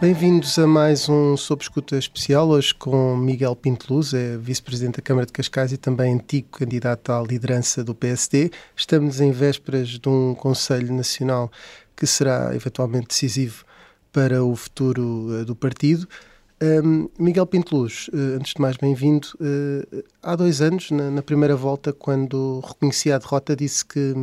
Bem-vindos a mais um Sob Escuta Especial, hoje com Miguel Pinto Luz, é Vice-Presidente da Câmara de Cascais e também antigo candidato à liderança do PSD. Estamos em vésperas de um Conselho Nacional que será eventualmente decisivo para o futuro uh, do partido. Um, Miguel Pinto Luz, uh, antes de mais, bem-vindo. Uh, há dois anos, na, na, primeira volta, quando reconhecia a derrota, disse que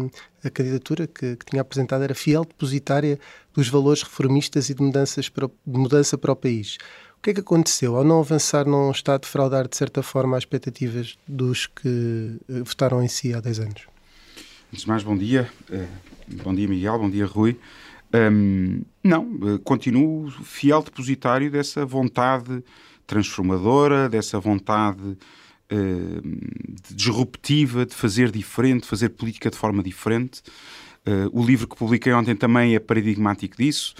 a candidatura que, que, tinha apresentado era fiel depositária dos valores reformistas e de, mudanças para, de mudança para o país. O que é que aconteceu? Ao não avançar, não está a defraudar, de certa forma, as expectativas dos que uh, votaram em si há dois anos? Antes de mais, bom dia. Uh, bom dia, Miguel. Bom dia, Rui. Não, uh, continuo fiel depositário dessa vontade transformadora, dessa vontade de disruptiva, de fazer diferente, de fazer política de forma diferente. Uh, o livro que publiquei ontem também é paradigmático disso.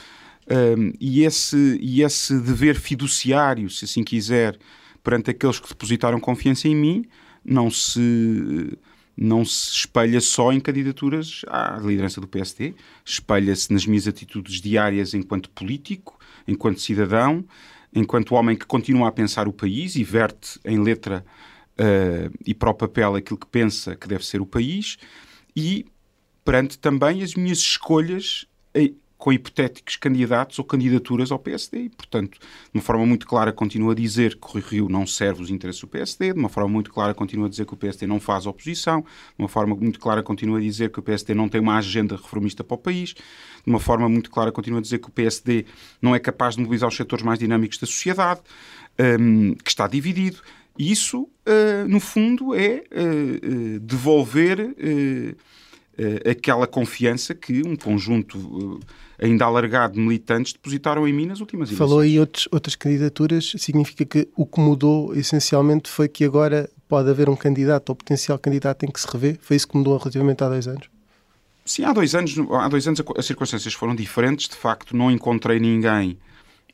Uh, e, esse, e esse dever fiduciário, se assim quiser, perante aqueles que depositaram confiança em mim, não se, não se espelha só em candidaturas à liderança do PSD, espelha-se nas minhas atitudes diárias enquanto político, enquanto cidadão, enquanto homem que continua a pensar o país e verte em letra uh, e para o papel aquilo que pensa que deve ser o país, e perante também as minhas escolhas eh, com hipotéticos candidatos ou candidaturas ao PSD. E, portanto, de uma forma muito clara, continuo a dizer que o Rio não serve os interesses do PSD, de uma forma muito clara, continuo a dizer que o PSD não faz oposição, de uma forma muito clara, continuo a dizer que o PSD não tem uma agenda reformista para o país, de uma forma muito clara, continuo a dizer que o PSD não é capaz de mobilizar os setores mais dinâmicos da sociedade, um, que está dividido. E isso, uh, no fundo, é uh, uh, devolver aquela confiança que um conjunto uh, ainda alargado de militantes depositaram em mim nas últimas eleições. Falou aí outros, outras candidaturas, significa que o que mudou essencialmente foi que agora pode haver um candidato ou potencial candidato em que se revê? Foi isso que mudou relativamente há dois anos? Sim, há dois anos, há dois anos as circunstâncias foram diferentes. De facto, não encontrei ninguém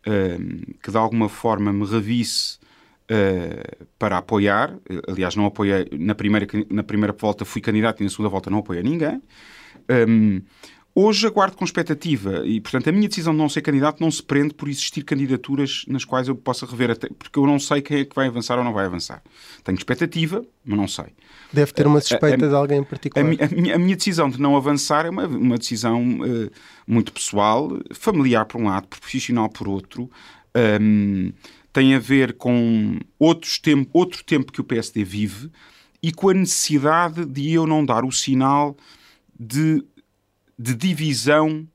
uh, que de alguma forma me revisse uh, para apoiar. Aliás, não apoiei na primeira, na primeira volta, fui candidato e na segunda volta não apoiei ninguém. Um, Hoje aguardo com expectativa e, portanto, a minha decisão de não ser candidato não se prende por existir candidaturas nas quais eu possa rever, até, porque eu não sei quem é que vai avançar ou não vai avançar. Tenho expectativa, mas não sei. Deve ter uma suspeita a, a, de alguém em particular. A, minha, a, minha, decisão de não avançar é uma, uma decisão uh, muito pessoal, familiar por um lado, profissional por outro. Um, tem a ver com outros tempo, outro tempo que o PSD vive e com a necessidade de eu não dar o sinal de, de divisão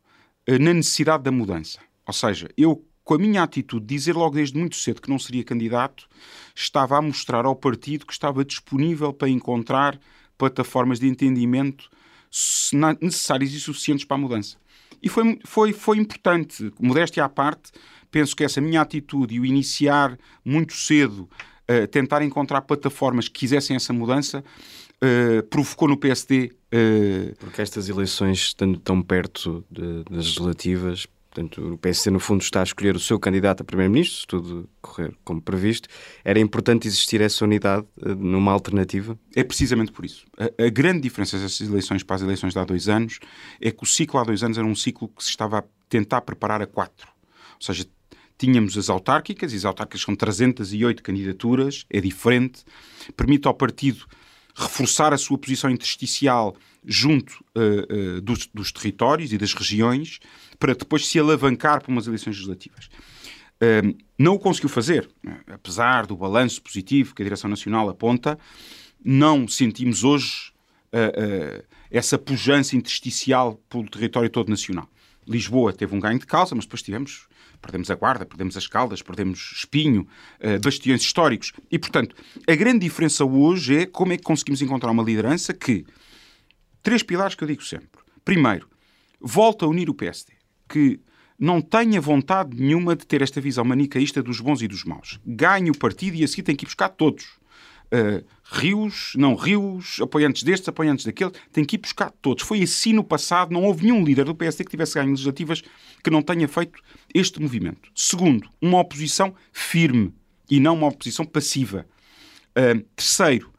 uh, na necessidade da mudança. Ou seja, eu, com a minha atitude, dizer logo desde muito cedo que não seria candidato, estava a mostrar ao partido que estava disponível para encontrar plataformas de entendimento necessárias e suficientes para a mudança. E foi, foi, foi importante, modéstia à parte, penso que essa minha atitude e o iniciar muito cedo, uh, tentar encontrar plataformas que quisessem essa mudança, uh, provocou no PSD. Uh... Eh, Porque estas eleições, estando tão perto de, das legislativas, portanto, o PSD no fundo está a escolher o seu candidato a primeiro-ministro, se tudo correr como previsto, era importante existir essa unidade numa alternativa? É precisamente por isso. A, a, grande diferença dessas eleições para as eleições de há dois anos é que o ciclo há dois anos era um ciclo que se estava a tentar preparar a quatro. Ou seja, tínhamos as autárquicas, e as autárquicas são 308 candidaturas, é diferente, permite ao partido reforçar a sua posição intersticial junto uh, uh, dos, dos, territórios e das regiões, para depois se alavancar para umas eleições legislativas. Uh, não o conseguiu fazer, apesar do balanço positivo que a Direção Nacional aponta, não sentimos hoje essa pujança intersticial pelo território todo nacional. Lisboa teve um ganho de causa, mas depois tivemos Perdemos a Guarda, perdemos as Caldas, perdemos Espinho, uh, bastiões históricos. E, portanto, a grande diferença hoje é como é que conseguimos encontrar uma liderança que... Três pilares que eu digo sempre. Primeiro, volta a unir o PSD, que não tenha vontade nenhuma de ter esta visão manicaísta dos bons e dos maus. Ganhe o partido e assim tem que ir buscar todos uh, rios, não rios, apoiantes destes, apoiantes daquele, tem que ir buscar todos. Foi assim no passado, não houve nenhum líder do PSD que tivesse ganho legislativas que não tenha feito este movimento. Segundo, uma oposição firme e não uma oposição passiva. Uh, terceiro,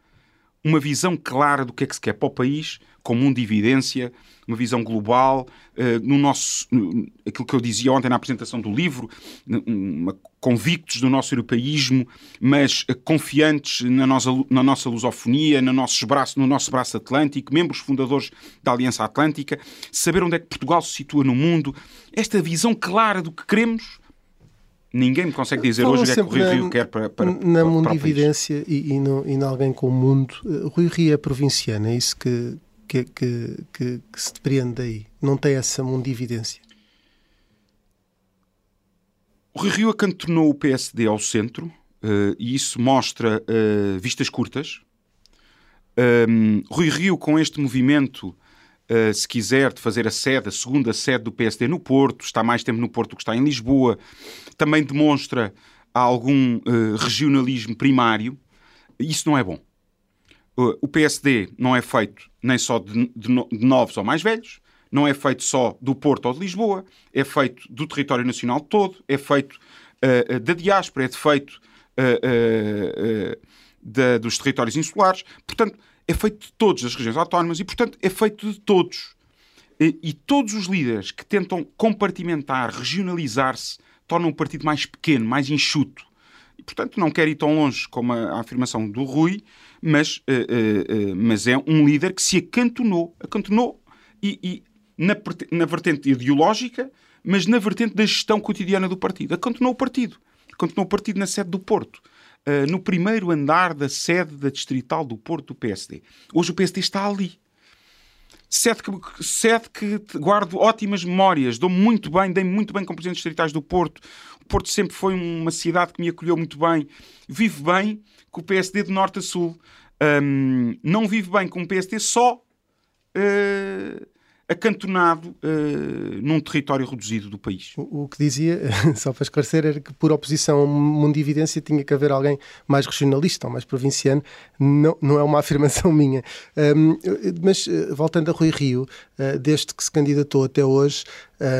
uma visão clara do que é que se quer para o país, com mundo de evidência, uma visão global, uh, no nosso, no, aquilo que eu dizia ontem na apresentação do livro, uma, convictos do nosso europeísmo, mas uh, confiantes na nossa, na nossa lusofonia, no nosso, braço, no nosso braço atlântico, membros fundadores da Aliança Atlântica, saber onde é que Portugal se situa no mundo, esta visão clara do que queremos ninguém me consegue dizer Falam hoje o que é que o Rui Rio quer para, para Na mundividência e, e, no, e em alguém com o mundo, uh, Rui Rio é provinciano, é isso que, que, que, que, que se depreende daí? Não tem essa mundividência? O Rui Rio acantonou o PSD ao centro uh, e isso mostra uh, vistas curtas. Um, Rui Rio, com este movimento, uh, se quiser, de fazer a sede, a segunda sede do PSD no Porto, está mais tempo no Porto do que está em Lisboa, também demonstra algum regionalismo primário. Isso não é bom. O PSD não é feito nem só de, de, novos ou mais velhos, não é feito só do Porto ou de Lisboa, é feito do território nacional todo, é feito uh, da diáspora, é feito uh, uh, da, dos territórios insulares, portanto, é feito de todas as regiões autónomas e, portanto, é feito de todos. E, e todos os líderes que tentam compartimentar, regionalizar-se, tornam o partido mais pequeno, mais enxuto. E, portanto, não quer ir tão longe como a, a afirmação do Rui, mas, uh, uh, uh, mas é um líder que se acantonou, acantonou e, e na, na, vertente ideológica, mas na vertente da gestão cotidiana do partido. Acantonou o partido. Acantonou o partido na sede do Porto. no primeiro andar da sede da distrital do Porto do PSD. Hoje o PSD está ali. Sede que, sede que guardo ótimas memórias, dou muito bem, dei muito bem com presidentes distritais do Porto. O Porto sempre foi uma cidade que me acolheu muito bem. Vive bem com o PSD de norte a sul. Um, não vive bem com o PSD só uh, acantonado uh, num território reduzido do país. O, o, que dizia, só para esclarecer, era que por oposição a mundividência tinha que haver alguém mais regionalista ou mais provinciano. Não, não é uma afirmação minha. Um, mas, eh, voltando a Rui Rio, uh, desde que se candidatou até hoje,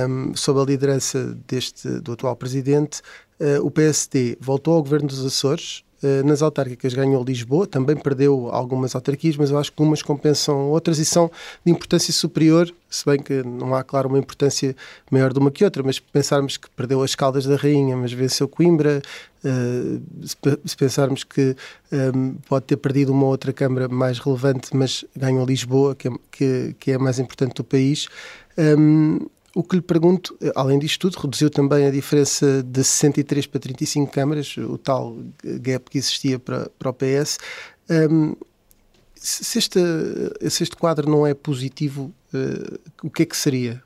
um, sob a liderança deste, do atual presidente, uh, o PSD voltou ao governo dos Açores, nas autárquicas ganhou Lisboa, também perdeu algumas autarquias, mas eu acho que umas compensam outras e são de importância superior, se bem que não há, claro, uma importância maior de uma que outra, mas pensarmos que perdeu as Caldas da Rainha, mas venceu Coimbra, uh, se pensarmos que um, eh, pode ter perdido uma outra Câmara mais relevante, mas ganhou Lisboa, que é, que, é a mais importante do país. Um, o que lhe pergunto, além disto tudo, reduziu também a diferença de 63 para 35 câmaras, o tal gap que existia para, para o PS. Um, se, este, se este quadro não é positivo, uh, o que é que seria?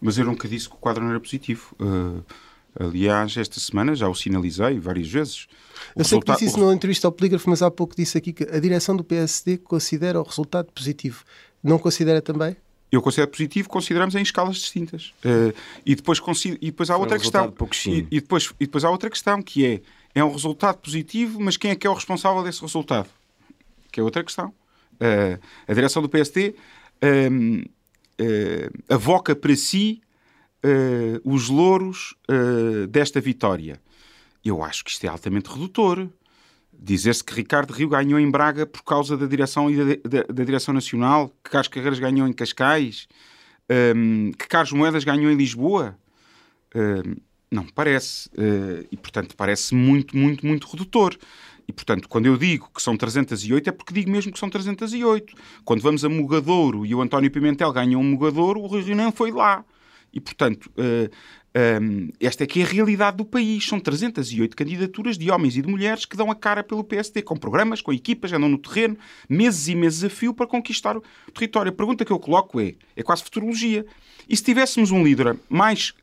Mas eu nunca disse que o quadro não era positivo. Uh, aliás, esta semana já o sinalizei várias vezes. O eu sei que disse isso o... na entrevista ao Polígrafo, mas há pouco disse aqui que a direção do PSD considera o resultado positivo. Não considera também? Eu considero positivo, consideramos em escalas distintas. Uh, e, depois, e depois há outra um questão. E, e, depois, e depois há outra questão que é: é um resultado positivo, mas quem é que é o responsável desse resultado? Que é outra questão. Uh, a direção do PSD uh, avoca para si os louros desta vitória. Eu acho que isto é altamente redutor. Dizer-se que Ricardo Rio ganhou em Braga por causa da direção e da, da, da direção nacional, que Carlos Carreiras ganhou em Cascais, um, que Carlos Moedas ganhou em Lisboa, um, não parece. Uh, e, portanto, parece muito, muito, muito redutor. E, portanto, quando eu digo que são 308, é porque digo mesmo que são 308. Quando vamos a Mugadouro e o António Pimentel ganham um Mugadouro, o Rio não foi lá. E, portanto, uh, um, esta é que é a realidade do país. São 308 candidaturas de homens e de mulheres que dão a cara pelo PSD, com programas, com equipas, andam no terreno, meses e meses a fio para conquistar o território. A pergunta que eu coloco é, é quase futurologia. E se tivéssemos um líder mais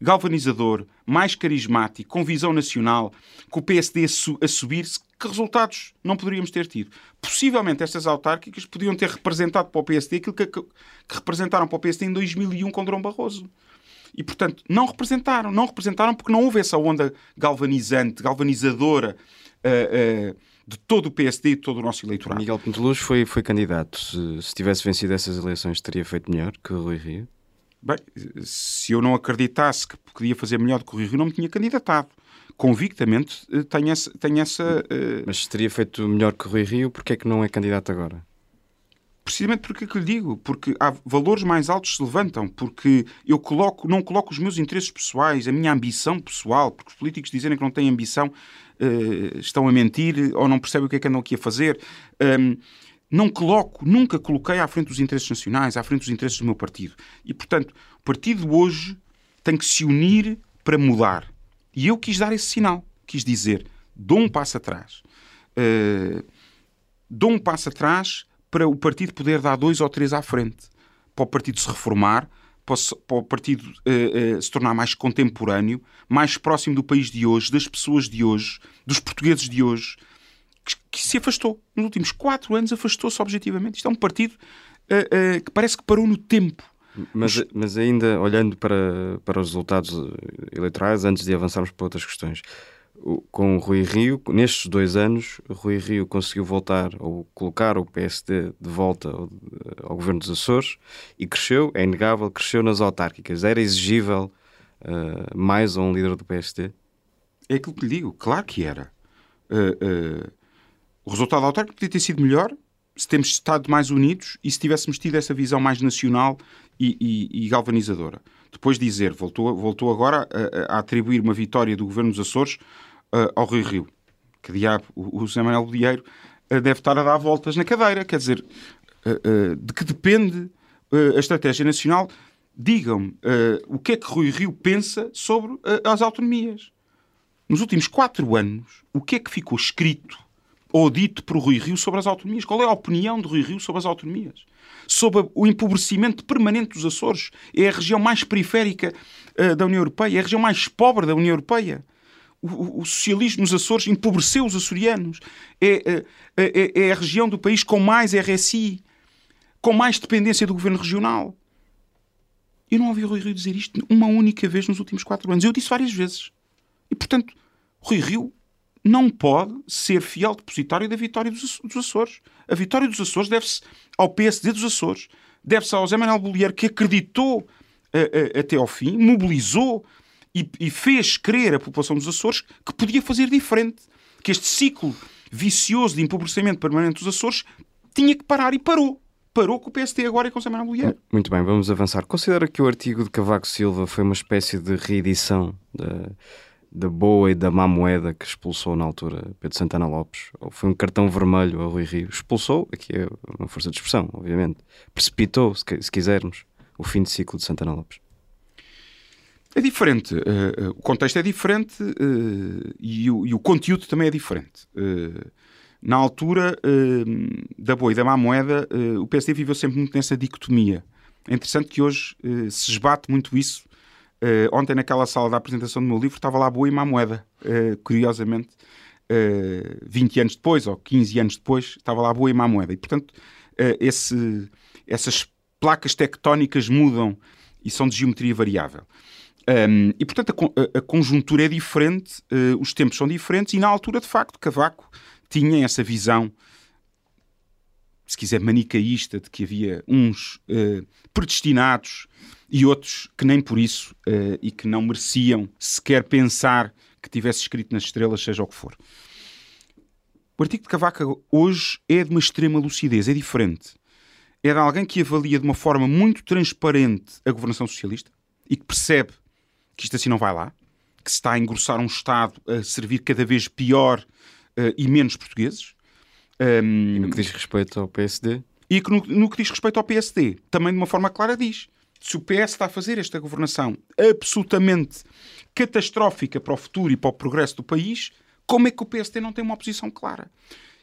galvanizador, mais carismático, com visão nacional, com o PSD a, su a subir-se, que resultados não poderíamos ter tido? Possivelmente estas autárquicas podiam ter representado para o PSD aquilo que, que, que representaram para o PSD em 2001 com Dom Barroso. E, portanto, não representaram. Não representaram porque não houve essa onda galvanizante, galvanizadora uh, uh, de todo o PSD e de todo o nosso eleitorado. Miguel Pinteluz foi, foi candidato. Se, se tivesse vencido essas eleições, teria feito melhor que o Rui Rio? Bem, se eu não acreditasse que podia fazer melhor do que o Rui Rio, não me tinha candidatado. convictamente tenho essa. Tenho essa Mas teria feito melhor que Rui Rio, porque é que não é candidato agora? Precisamente porque é que lhe digo, porque há valores mais altos se levantam, porque eu coloco, não coloco os meus interesses pessoais, a minha ambição pessoal, porque os políticos dizerem que não têm ambição uh, estão a mentir ou não percebem o que é que andam aqui a fazer. Um, não coloco, nunca coloquei à frente dos interesses nacionais, à frente dos interesses do meu partido. E, portanto, o partido hoje tem que se unir para mudar. E eu quis dar esse sinal. Quis dizer, dou um passo atrás. Uh, dou um passo atrás para o partido poder dar dois ou três à frente, para o partido se reformar, para o partido uh, uh, se tornar mais contemporâneo, mais próximo do país de hoje, das pessoas de hoje, dos portugueses de hoje, que, que se afastou. Nos últimos quatro anos afastou-se objetivamente. Isto é um partido uh, que parece que parou no tempo. Mas, mas ainda olhando para, para os resultados eleitorais, antes de avançarmos para outras questões, com o Rui Rio, nestes dois anos, Rui Rio conseguiu voltar ou colocar o PSD de volta ao, ao governo dos Açores e cresceu, é inegável, cresceu nas autárquicas. Era exigível uh, mais a um líder do PSD? É aquilo que lhe digo, claro que era. Uh, uh, o resultado autárquico podia ter sido melhor se temos estado mais unidos e se tivéssemos tido essa visão mais nacional e, e, e galvanizadora. Depois dizer, voltou, voltou agora a, a, atribuir uma vitória do governo dos Açores uh, ao Rio Rio. Que diabo, o, o José Manuel Bodieiro uh, deve estar a dar voltas na cadeira. Quer dizer, uh, de que depende a estratégia nacional? Digam-me o que é que Rui Rio pensa sobre as autonomias. Nos últimos quatro anos, o que é que ficou escrito ou dito por Rui Rio sobre as autonomias? Qual é a opinião de Rui Rio sobre as autonomias? Sobre o empobrecimento permanente dos Açores? É a região mais periférica uh, da União Europeia? É a região mais pobre da União Europeia? O, socialismo nos Açores empobreceu os açorianos. É, é, é, é, a região do país com mais RSI, com mais dependência do governo regional. Eu não ouvi o Rui Rio dizer isto uma única vez nos últimos quatro anos. Eu disse várias vezes. E, portanto, Rui Rio não pode ser fiel depositário da vitória dos, Açores. A vitória dos Açores deve-se ao PSD dos Açores, deve-se ao Zé Manuel Bolieiro, que acreditou uh, uh, até ao fim, mobilizou e, e fez crer à população dos Açores que podia fazer diferente, que este ciclo vicioso de empobrecimento permanente dos Açores tinha que parar e parou. Parou com o PSD agora e com o Samuel Bolieiro. Muito bem, vamos avançar. Considera que o artigo de Cavaco Silva foi uma espécie de reedição da, da boa e da má moeda que expulsou na altura Pedro Santana Lopes? Ou foi um cartão vermelho a Rui Rio? Expulsou, aqui é uma força de expressão, obviamente. Precipitou, se, se quisermos, o fim de ciclo de Santana Lopes. É diferente. Uh, o contexto é diferente uh, e, o, e, o, conteúdo também é diferente. Uh, na altura da boa e da má moeda, o PSD viveu sempre muito nessa dicotomia. É interessante que hoje se esbate muito isso. ontem, naquela sala da apresentação do meu livro, estava lá boa e má moeda. curiosamente, 20 anos depois, ou 15 anos depois, estava lá boa e má moeda. E, portanto, esse, essas placas tectónicas mudam e são de geometria variável. Um, e, portanto, a, a, conjuntura é diferente, uh, os tempos são diferentes, e na altura, de facto, Cavaco tinha essa visão, se quiser, manicaísta, de que havia uns uh, predestinados e outros que nem por isso uh, e que não mereciam sequer pensar que tivesse escrito nas estrelas, seja o que for. O artigo de Cavaco hoje é de uma extrema lucidez, é diferente. É de alguém que avalia de uma forma muito transparente a governação socialista e que percebe que isto assim não vai lá, que se está a engrossar um Estado a servir cada vez pior uh, e menos portugueses. Um, e no que diz respeito ao PSD? E que no, no, que diz respeito ao PSD, também de uma forma clara diz. Se o PS está a fazer esta governação absolutamente catastrófica para o futuro e para o progresso do país, como é que o PSD não tem uma oposição clara?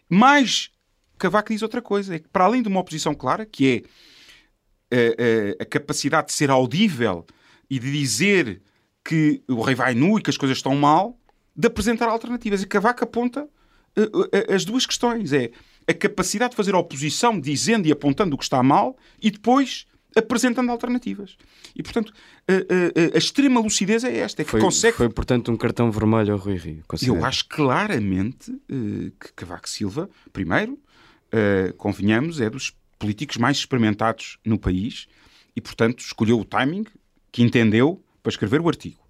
Mas Cavaco diz outra coisa, é que para além de uma oposição clara, que é a, eh, a, eh, a capacidade de ser audível e de dizer que o rei vai nu e que as coisas estão mal, de apresentar alternativas. E Cavaco aponta uh, uh, as duas questões. É a capacidade de fazer oposição dizendo e apontando o que está mal e depois apresentando alternativas. E, portanto, a, a, a extrema lucidez é esta. É que foi, consegue... foi, portanto, um cartão vermelho ao Rui Rio. Eu acho claramente uh, que Cavaco Silva, primeiro, uh, convenhamos, é dos políticos mais experimentados no país e, portanto, escolheu o timing que entendeu para escrever o artigo.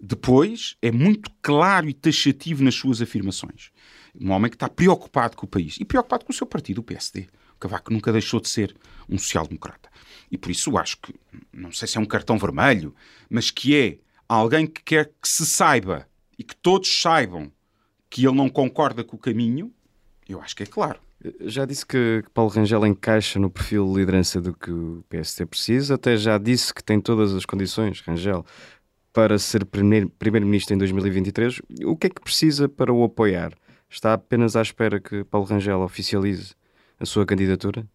Depois, é muito claro e taxativo nas suas afirmações. Um homem que está preocupado com o país e preocupado com o seu partido, o PSD. O Cavaco nunca deixou de ser um social-democrata. E por isso acho que, não sei se é um cartão vermelho, mas que é alguém que quer que se saiba e que todos saibam que ele não concorda com o caminho, eu acho que é claro. Já disse que Paulo Rangel encaixa no perfil de liderança do que o PST precisa, até já disse que tem todas as condições, Rangel, para ser primeiro-ministro em 2023. O que é que precisa para o apoiar? Está apenas à espera que Paulo Rangel oficialize a sua candidatura?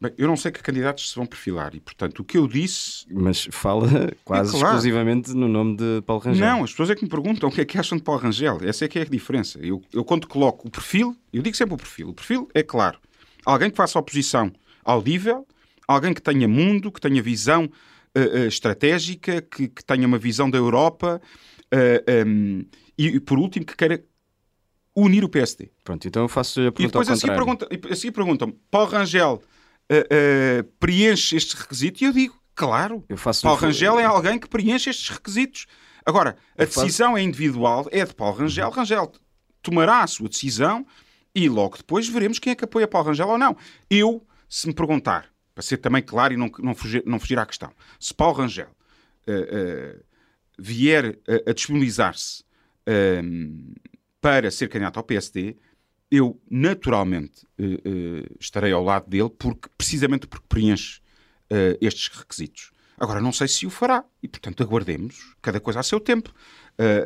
Bem, eu não sei que candidatos se vão perfilar e, portanto, o que eu disse. Mas fala quase é claro. exclusivamente no nome de Paulo Rangel. Não, as pessoas é que me perguntam o que é que acham de Paulo Rangel. Essa é que é a diferença. Eu, eu quando coloco o perfil, eu digo sempre o perfil. O perfil é claro. Alguém que faça oposição audível, alguém que tenha mundo, que tenha visão uh, uh, estratégica, que, que, tenha uma visão da Europa uh, eh, um, ehm, e, por último, que queira unir o PSD. Pronto, então eu faço a pergunta e depois assim perguntam, assim perguntam Paulo Rangel uh, preenche estes requisitos? E eu digo, claro, eu faço Paulo Rangel é alguém que preenche estes requisitos. Agora, a decisão faço... é individual, é de Paulo Rangel. Rangel tomará a sua decisão e logo depois veremos quem é que apoia Paulo Rangel ou não. Eu, se me perguntar, para ser também claro e não, não, fugir, não fugir à questão, se Paulo Rangel uh, uh, vier a, a disponibilizar-se uh, para ser candidato ao PSD, eu naturalmente uh, uh, estarei ao lado dele porque precisamente porque preenche uh, estes requisitos. Agora não sei se o fará e portanto aguardemos cada coisa a seu tempo.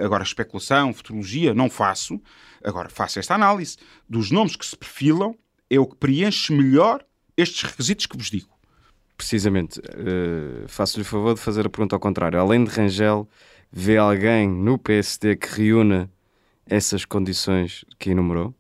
agora especulação, futurologia não faço. Agora faço esta análise dos nomes que se perfilam é o que preenche melhor estes requisitos que vos digo. Precisamente, faço-lhe o favor de fazer a pergunta ao contrário. Além de Rangel, vê alguém no PSD que reúna essas condições que enumerou?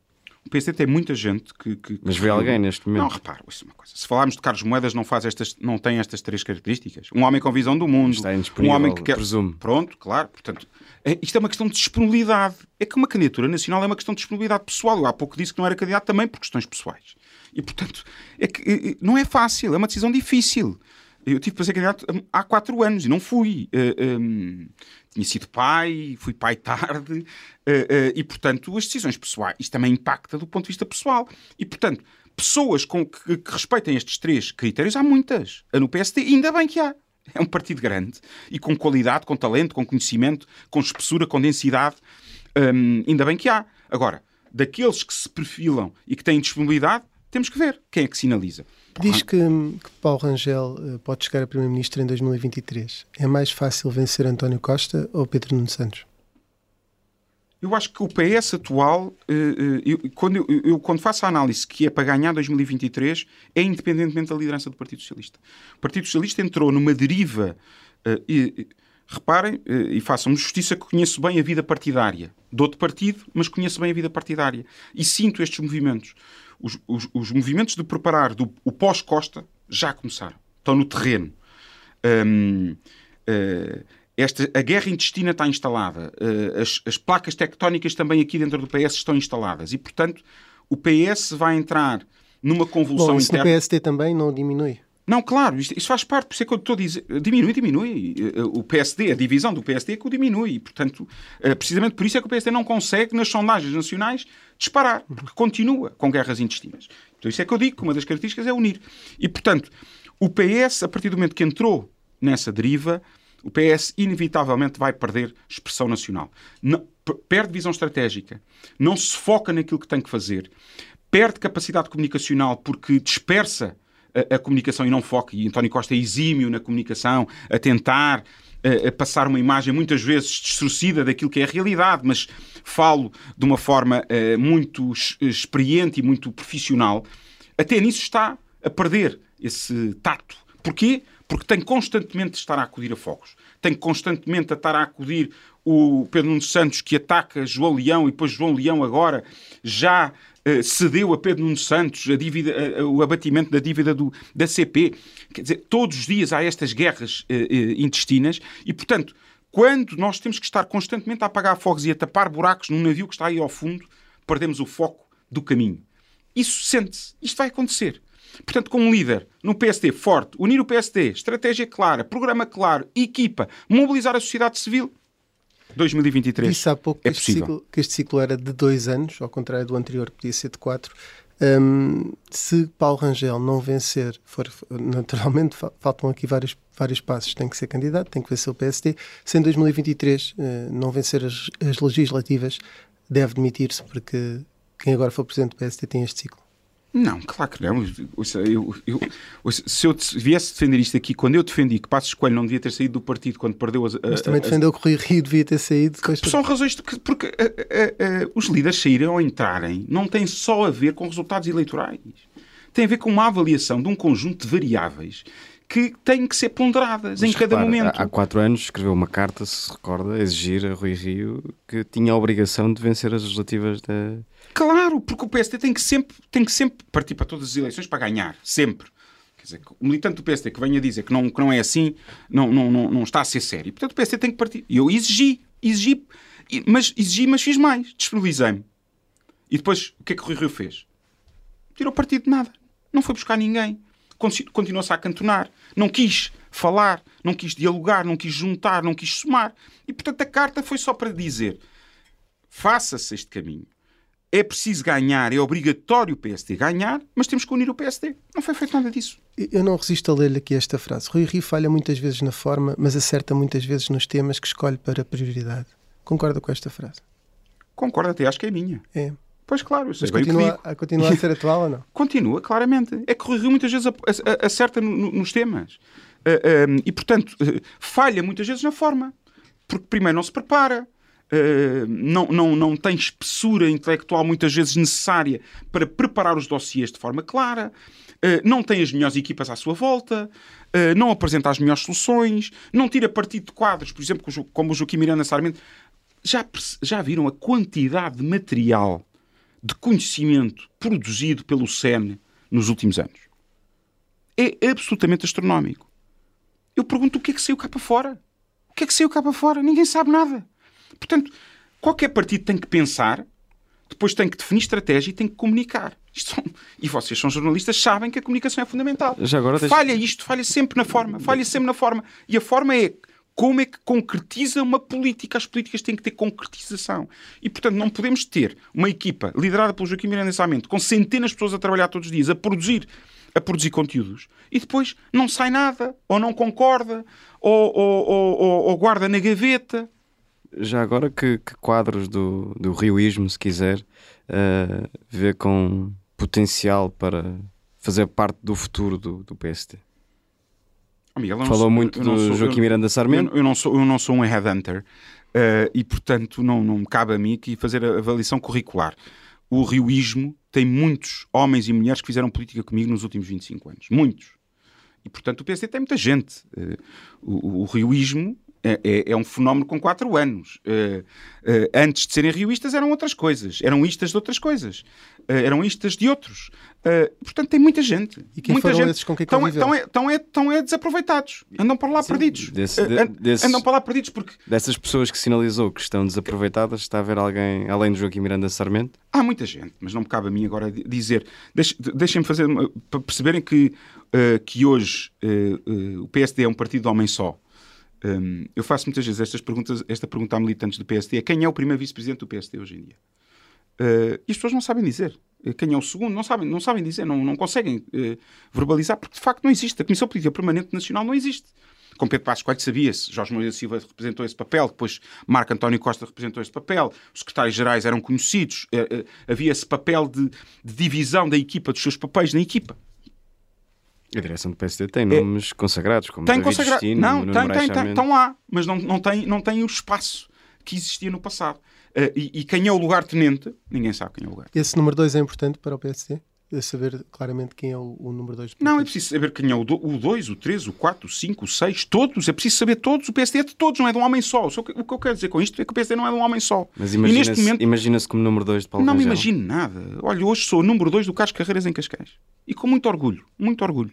O PSD tem muita gente que. que Mas vê alguém neste momento? Não, reparo, isso é uma coisa. Se falarmos de Carlos Moedas, não, faz estas, não tem estas três características. Um homem com visão do mundo. Está um homem que quer. Presumo. Pronto, claro. Portanto, é, isto é uma questão de disponibilidade. É que uma candidatura nacional é uma questão de disponibilidade pessoal. Eu há pouco disse que não era candidato também por questões pessoais. E, portanto, é que não é fácil, é uma decisão difícil. Eu tive para ser candidato há quatro anos e não fui. Uh, um, tinha sido pai, fui pai tarde, uh, uh, e portanto as decisões pessoais, isto também impacta do ponto de vista pessoal. E portanto, pessoas com, que, que respeitem estes três critérios, há muitas. No PSD, ainda bem que há. É um partido grande e com qualidade, com talento, com conhecimento, com espessura, com densidade. Um, ainda bem que há. Agora, daqueles que se perfilam e que têm disponibilidade, temos que ver quem é que sinaliza. Diz que, que Paulo Rangel uh, pode chegar a Primeiro-Ministro em 2023. É mais fácil vencer António Costa ou Pedro Nuno Santos? Eu acho que o PS atual, uh, eu, quando, eu, eu, quando faço a análise que é para ganhar 2023, é independentemente da liderança do Partido Socialista. O Partido Socialista entrou numa deriva, e, reparem, e façam-me justiça que conheço bem a vida partidária. De outro partido, mas conheço bem a vida partidária. E sinto estes movimentos os, os, os movimentos de preparar do, o pós-Costa já começaram. Estão no terreno. Um, uh, eh, esta, a guerra intestina está instalada. Uh, as, as, placas tectónicas também aqui dentro do PS estão instaladas. E, portanto, o PS vai entrar numa convulsão Bom, isso interna. O PSD também não diminui. Não, claro, isto, isto, faz parte, por isso é que eu estou a dizer. Diminui, diminui. O PSD, a divisão do PSD é que o diminui. Portanto, eh, precisamente por isso é que o PSD não consegue, nas sondagens nacionais, disparar, porque continua com guerras intestinas. Então, isso é que eu digo que uma das características é unir. E, portanto, o PS, a partir do momento que entrou nessa deriva, o PS inevitavelmente vai perder expressão nacional. Não, perde visão estratégica, não se foca naquilo que tem que fazer, perde capacidade comunicacional porque dispersa a, a comunicação e não foca. E António Costa é exímio na comunicação, a tentar a passar uma imagem muitas vezes distorcida daquilo que é a realidade, mas falo de uma forma uh, muito experiente e muito profissional, até nisso está a perder esse tato. Porquê? Porque tem constantemente de estar a acudir a fogos. Tem constantemente a estar a acudir o Pedro Nuno Santos que ataca João Leão e depois João Leão agora já cedeu a Pedro Nuno Santos a dívida, uh, o abatimento da dívida do, da CP. Quer dizer, todos os dias há estas guerras uh, intestinas e, portanto, quando nós temos que estar constantemente a apagar fogos e a tapar buracos num navio que está aí ao fundo, perdemos o foco do caminho. Isso sente-se. Isto vai acontecer. Portanto, como líder no PSD forte, unir o PSD, estratégia clara, programa claro, equipa, mobilizar a sociedade civil, 2023 Disse há pouco é que, este possível. ciclo, que este ciclo era de dois anos, ao contrário do anterior, que podia ser de quatro. Hum, se Paulo Rangel não vencer, for, naturalmente fa- faltam aqui vários, vários passos. Tem que ser candidato, tem que vencer o PSD. Se em 2023 eh, não vencer as, as legislativas, deve demitir-se, porque quem agora for presidente do PSD tem este ciclo. Não, claro que não. Ouça, eu- eu- ouça, se eu viesse defender isto aqui, quando eu defendi que Passos Coelho não devia ter saído do partido quando perdeu as. Mas também as- defendeu que o Rui Rio devia ter saído. esta- São razões de que, porque eh, eh, eh, os líderes saírem ou entrarem não tem só a ver com resultados eleitorais. Tem a ver com uma avaliação de um conjunto de variáveis que têm que ser ponderadas em Mas cada repara, momento. Há, há quatro anos escreveu uma carta, se recorda, a exigir a Rui Rio que tinha a obrigação de vencer as legislativas da. Claro, porque o PSD tem que sempre, tem que sempre partir para todas as eleições para ganhar, sempre. Quer dizer, o militante do PSD que venha dizer que não, que não é assim, não, não, não, não está a ser sério. Portanto, o PSD tem que partir. Eu exigi, exigi, mas exigi, mas fiz mais, disponibilizei-me. E depois, o que é que o Rui Rio fez? Tirou partido de nada. Não foi buscar ninguém. Conti- Continuou-se a acantonar. Não quis falar, não quis dialogar, não quis juntar, não quis somar. E, portanto, a carta foi só para dizer faça-se este caminho. É preciso ganhar, é obrigatório o PSD ganhar, mas temos que unir o PSD. Não foi feito nada disso. Eu não resisto a ler-lhe aqui esta frase. Rui Rio falha muitas vezes na forma, mas acerta muitas vezes nos temas que escolhe para prioridade. Concorda com esta frase? Concordo até, acho que é minha. É. Pois claro, eu sei Mas continua, a, continua a ser atual ou não? Continua, claramente. É que o Rui Rio muitas vezes acerta no- no- nos temas. Ah, ah, e, portanto, ah, falha muitas vezes na forma. Porque primeiro não se prepara, ah, não, não, não tem espessura intelectual muitas vezes necessária para preparar os dossiês de forma clara, ah, não tem as melhores equipas à sua volta, ah, não apresenta as melhores soluções, não tira partido de quadros, por exemplo, como o Joaquim Miranda Sarmento. Já, já viram a quantidade de material de conhecimento produzido pelo SEN nos últimos anos. É absolutamente astronómico. Eu pergunto o que é que saiu cá para fora? O que é que saiu cá para fora? Ninguém sabe nada. Portanto, qualquer partido tem que pensar, depois tem que definir estratégia e tem que comunicar. São- E vocês são jornalistas, sabem que a comunicação é fundamental. Deixa- Falha isto, falha sempre na forma, falha sempre na forma. E a forma é como é que concretiza uma política. As políticas têm que ter concretização. E, portanto, não podemos ter uma equipa liderada pelo Joaquim Miranda Samento, com centenas de pessoas a trabalhar todos os dias, a produzir, a produzir conteúdos, e depois não sai nada, ou não concorda, ou- ou- ou- ou guarda na gaveta. Já agora, que, que quadros do, do rioísmo, se quiser, eh, vê com potencial para fazer parte do futuro do, do? Oh, Miguel, não Falou sou- muito do sou- Joaquim eu- Miranda Sarmento. Eu, eu não sou, eu não sou um headhunter eh, e, portanto, não, não me cabe a mim aqui fazer a avaliação curricular. O rioísmo tem muitos homens e mulheres que fizeram política comigo nos últimos 25 anos. Muitos. E, portanto, o PSD tem muita gente. Eh, o, o rioísmo é, é- é um fenómeno com quatro anos. Eh, eh, antes de serem rioístas eram outras coisas. Eram istas de outras coisas. Eram istas de outros. Portanto, tem muita gente. E quem muita foram gente. esses com quem estão, estão, é- estão, é- estão é desaproveitados. Andam para lá perdidos. desse- de- desses- Andam para lá perdidos porque Dessas pessoas que sinalizou que estão desaproveitadas, está a haver alguém, além do Joaquim Miranda Sarmento? Há muita gente, mas não me cabe a mim agora di- dizer. Deixe- Deixem-me fazer. para perceberem que, eh, que hoje eh, eh, o PSD é um partido de homem só. Um, eu faço muitas vezes estas perguntas, esta pergunta a militantes do PSD: é quem é o primeiro vice-presidente do PSD hoje em dia? Eh, e as pessoas não sabem dizer. Eh, Quem é o segundo? Não sabem, não sabem dizer, não, não conseguem eh, verbalizar, porque de facto não existe. A Comissão Política Permanente Nacional não existe. Com Pedro Passos Coelho sabia-se, Jorge Moreira Silva representou esse papel, depois Marco António Costa representou esse papel, os secretários-gerais eram conhecidos, eh, havia esse papel de, de divisão da equipa, dos seus papéis na equipa. A direção do PSD tem nomes consagrados, como Tem David consagrado. Justino, Não, Nuno tem, tem, tem, estão lá, mas não, não, tem, não tem o espaço que existia no passado. Eh, e, e quem é o lugar-tenente, ninguém sabe quem é o lugar. Esse número 2 é importante para o PSD? Saber claramente quem é o, o número 2 Não, é preciso saber quem é o 2, o 3, o 4, o 5, o 6, todos. É preciso saber todos. O PSD é de todos, não é de um homem só. Que- O que eu quero dizer com isto é que o PSD não é de um homem só. Mas imagina-se momento imagina-se como número 2 de Paulo não me imagino nada. Olha, hoje sou o número 2 do Carlos Carreiras em Cascais. E com muito orgulho, muito orgulho.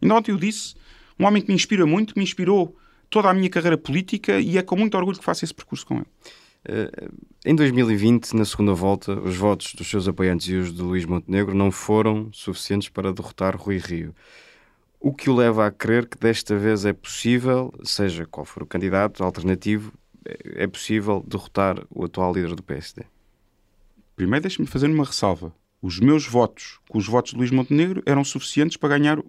Ainda ontem eu disse, um homem que me inspira muito, que me inspirou toda a minha carreira política e é com muito orgulho que faço esse percurso com ele. Uh, em 2020, na segunda volta, os votos dos seus apoiantes e os de Luís Montenegro não foram suficientes para derrotar Rui Rio. O que o leva a crer que desta vez é possível, seja qual for o candidato alternativo, é possível derrotar o atual líder do PSD? Primeiro, deixe-me fazer uma ressalva. Os meus votos com os votos de Luís Montenegro eram suficientes para ganhar.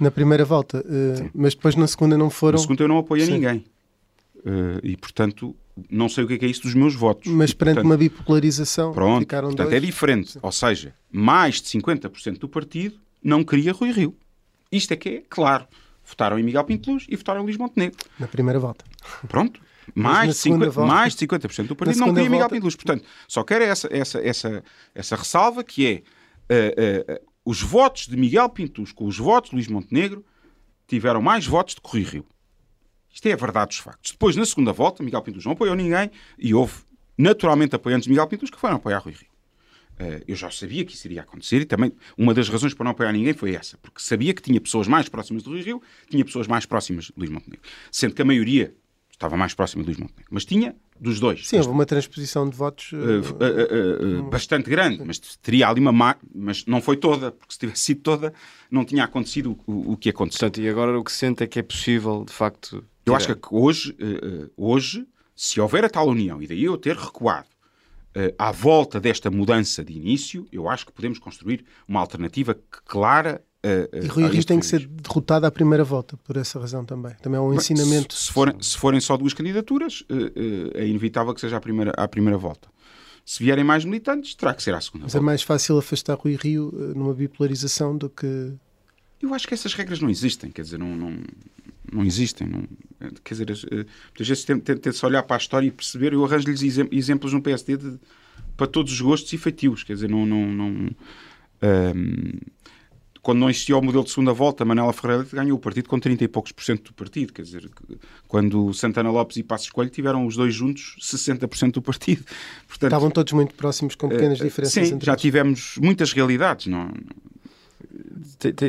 Na primeira volta, uh, mas depois na segunda não foram. Na segunda eu não apoio a ninguém. Uh, e portanto, não sei o que é, que é isso dos meus votos. Mas perante portanto, uma bipolarização, pronto, ficaram portanto dois. é diferente. Sim. Ou seja, mais de 50% do partido não queria Rui Rio. Isto é que é claro. Votaram em Miguel Pinto Luz e votaram em Luís Montenegro. Na primeira volta. Pronto. Mais de, 50, volta, mais de 50% do partido não queria Miguel Pinto Luz. Portanto, só quero essa, essa, essa, essa ressalva que é uh, uh, os votos de Miguel Pinto Luz com os votos de Luís Montenegro tiveram mais votos de que Rui Rio. Isto é a verdade dos factos. Depois, na segunda volta, Miguel Pinto Luz não apoiou ninguém e houve naturalmente apoiantes de Miguel Pinto Luz que foram apoiar Rui Rio. Uh, eu já sabia que isso iria acontecer e também uma das razões para não apoiar ninguém foi essa, porque sabia que tinha pessoas mais próximas do Rui Rio, tinha pessoas mais próximas de Luís Montenegro. Sendo que a maioria estava mais próxima de Luís Montenegro. Mas tinha dos dois. Sim, houve uma transposição de votos uh, uh, bastante grande, mas teria ali uma má, mas não foi toda, porque se tivesse sido toda, não tinha acontecido o, o que aconteceu. Portanto, e agora o que sente é que é possível, de facto. Eu acho que hoje, hoje, se houver a tal união, e daí eu ter recuado uh, à volta desta mudança de início, eu acho que podemos construir uma alternativa clara e Rui Rio tem que ser derrotado à primeira volta, por essa razão também. Também é um ensinamento. Se, se, forem, se forem só duas candidaturas, é inevitável que seja à primeira, à primeira volta. Se vierem mais militantes, terá que ser à segunda Mas volta. é mais fácil afastar Rui Rio numa bipolarização do que. Eu acho que essas regras não existem, quer dizer, não, não, não existem. Não, quer dizer, muitas vezes tenta-se olhar para a história e perceber. Eu arranjo-lhes exemplos no PSD de, para todos os gostos e feitios. Quer dizer, não. não, não um, quando não existia o modelo de segunda volta, Manela Ferreira ganhou o partido com 30 e poucos por cento do partido. Quer dizer, quando Santana Lopes e Passos Coelho tiveram os dois juntos 60% do partido. Portanto, Estavam todos muito próximos, com pequenas uh, diferenças. Sim, já tivemos muitas realidades. Não,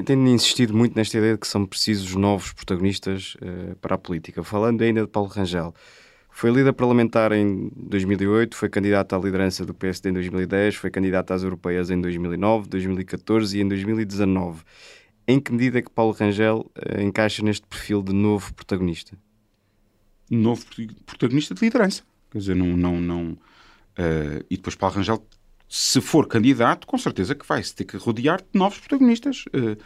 tenho insistido muito nesta ideia de que são precisos novos protagonistas uh, para a política. Falando ainda de Paulo Rangel, foi líder parlamentar em 2008, foi candidato à liderança do PSD em 2010, foi candidato às europeias em 2009, 2014 e em 2019. Em que medida é que Paulo Rangel uh, encaixa neste perfil de novo protagonista? Novo protagonista de liderança. Quer dizer, não. não, não uh, e depois Paulo Rangel se for candidato, com certeza que vai se ter que rodear de novos protagonistas. Eh,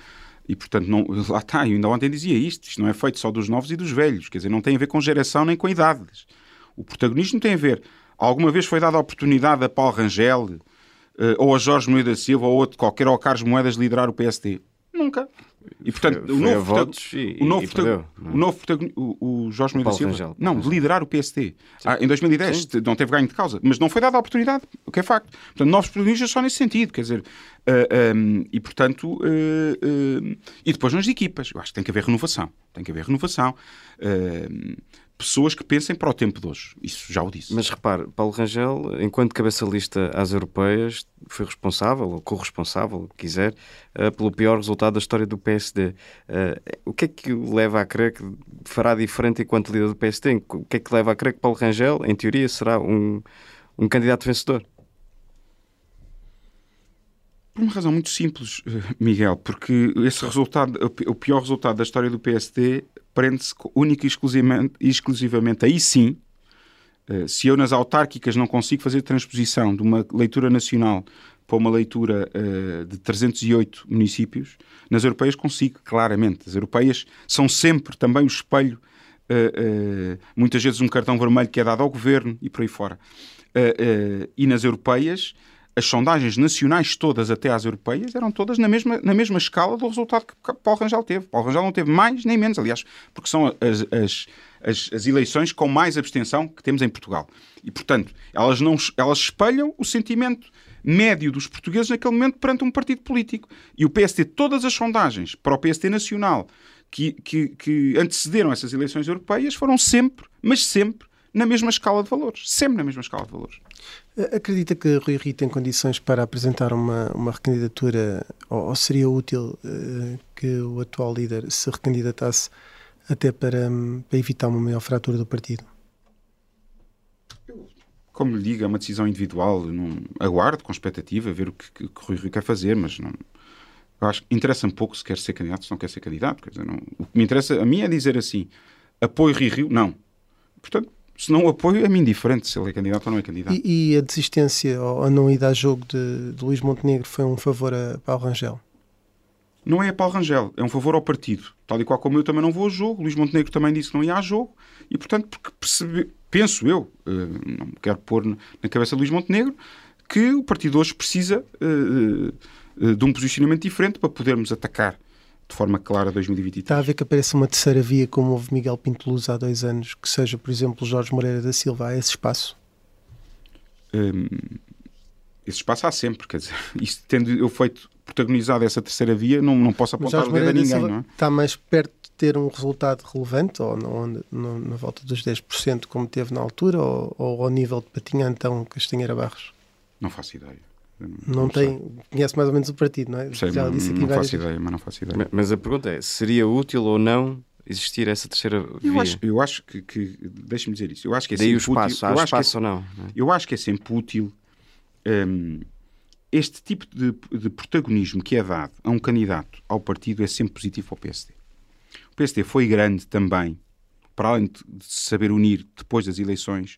e, portanto, não, lá está, eu ainda ontem dizia isto, isto não é feito só dos novos e dos velhos, quer dizer, não tem a ver com geração nem com idades. O protagonismo tem a ver, alguma vez foi dada a oportunidade a Paulo Rangel, eh, ou a Jorge Moeda Silva, ou outro qualquer, ou a Carlos Moedas liderar o PSD? Nunca. E portanto, foi, o, novo o, novo perdeu, o novo o, o Jorge Mendes Silva, Rangel, não, de liderar o PSD. Ah, em 2010 Sim. não teve ganho de causa, mas não foi dada a oportunidade, o que é facto. Portanto, novos protagonistas só nesse sentido, quer dizer, uh, ah, um, e portanto, uh, uh, e depois nas equipas, eu acho que tem que haver renovação, tem que haver renovação pessoas que pensem para o tempo de hoje. Isso já o disse. Mas repare, Paulo Rangel, enquanto cabeça lista às europeias, foi responsável, ou corresponsável, o que quiser, uh, pelo pior resultado da história do PSD. Eh, o que é que leva a crer que fará diferente enquanto líder do PSD? O que é que leva a crer que Paulo Rangel, em teoria, será um, um candidato vencedor? Por uma razão muito simples, eh, Miguel, porque esse resultado, o pior resultado da história do PSD prende-se única e exclusivamente, exclusivamente aí sim, uh, se eu nas autárquicas não consigo fazer transposição de uma leitura nacional para uma leitura uh, de 308 municípios, nas europeias consigo, claramente. As europeias são sempre também o espelho, uh, muitas vezes um cartão vermelho que é dado ao governo e por aí fora. e nas europeias as sondagens nacionais todas até às europeias eram todas na mesma, na mesma escala do resultado que Paulo Rangel teve. Paulo Rangel não teve mais nem menos, aliás, porque são as, as, as, as eleições com mais abstenção que temos em Portugal. E, portanto, elas, não, elas espelham o sentimento médio dos portugueses naquele momento perante um partido político. E o PST, todas as sondagens para o PST nacional que, que, que antecederam essas eleições europeias foram sempre, mas sempre, na mesma escala de valores. Sempre na mesma escala de valores. Acredita que Rui Rio tem condições para apresentar uma, uma recandidatura ou, ou seria útil uh, que o atual líder se recandidatasse até para, um, para, evitar uma maior fratura do partido? como lhe digo, é uma decisão individual. Não, aguardo com expectativa, ver o que, que, que Rui Rio quer fazer, mas não. Acho que interessa-me pouco se quer ser candidato, se não quer ser candidato. Quer dizer, não, o que me interessa a mim é dizer assim: apoio Rui Rio? Não. Portanto, se não o apoio, é-me indiferente se ele é candidato ou não é candidato. E, e a desistência ou a não ida a jogo de, de Luís Montenegro foi um favor a Paulo Rangel? Não é a Paulo Rangel, é um favor ao partido. Tal e qual como eu também não vou a jogo, Luís Montenegro também disse que não ia a jogo, e portanto, porque percebe, penso eu, uh, não me quero pôr na cabeça de Luís Montenegro, que o partido hoje precisa uh, uh, de um posicionamento diferente para podermos atacar de forma clara 2023. Está a ver que apareça uma terceira via, como houve Miguel Pinto Luz há dois anos, que seja, por exemplo, Jorge Moreira da Silva, há esse espaço? Um, esse espaço há sempre, quer dizer, isto tendo eu feito protagonizado essa terceira via, não, não posso apontar o dedo a ninguém, não é? Está mais perto de ter um resultado relevante, ou no, no, na volta dos 10%, como teve na altura, ou, ou ao nível de Patinha, então, Castanheira Barros? Não faço ideia. Não, não tem, sei. conhece mais ou menos o partido, não é? Sei, Já disse aqui não faço ideia, mas não faço ideia. Mas a pergunta é: seria útil ou não existir essa terceira via? Eu acho, eu acho que, que deixe-me dizer isso. Eu acho que é Daí sempre o espaço, útil. Há eu espaço acho que é, ou não? Eu acho que é sempre útil um, este tipo de, de, protagonismo que é dado a um candidato ao partido é sempre positivo para o PSD. O PSD foi grande também, para além de se saber unir depois das eleições,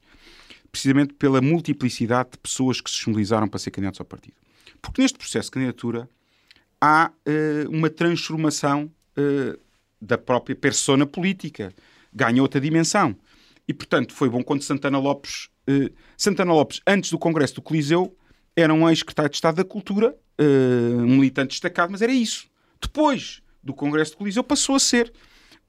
precisamente pela multiplicidade de pessoas que se mobilizaram para ser candidatos ao partido. Porque neste processo de candidatura há uh, uma transformação uh, da própria persona política. Ganha outra dimensão. E, portanto, foi bom quando Santana Lopes... Uh, Santana Lopes, antes do Congresso do Coliseu, era um ex-secretário de Estado da Cultura, um militante destacado, mas era isso. Depois do Congresso do Coliseu, passou a ser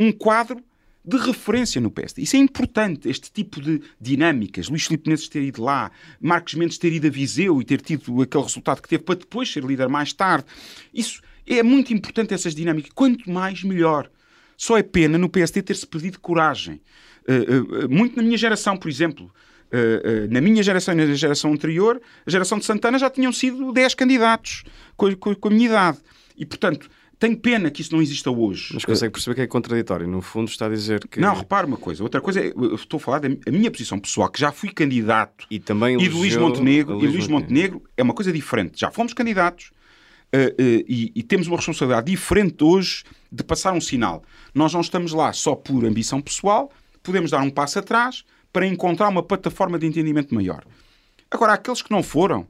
um quadro de referência no PSD. Isso é importante, este tipo de dinâmicas. Luís Filipe Menezes ter ido lá, Marcos Mendes ter ido a Viseu e ter tido aquele resultado que teve para depois ser líder mais tarde. Isso é muito importante, essas dinâmicas. Quanto mais, melhor. Só é pena no PSD ter-se perdido coragem. Uh, uh, muito na minha geração, por exemplo. Uh, na minha geração e na geração anterior, a geração de Santana já tinham sido 10 candidatos com, com, com a minha idade. E, portanto, tenho pena que isso não exista hoje. Mas consegue perceber que é contraditório. No fundo, está a dizer que. Não, repare uma coisa. Outra coisa é. Eu estou a falar da minha posição pessoal, que já fui candidato. E também E do Luís Montenegro. E Luís Montenegro é uma coisa diferente. Já fomos candidatos. Uh, uh, e, e, temos uma responsabilidade diferente hoje de passar um sinal. Nós não estamos lá só por ambição pessoal, podemos dar um passo atrás para encontrar uma plataforma de entendimento maior. Agora, aqueles que não foram,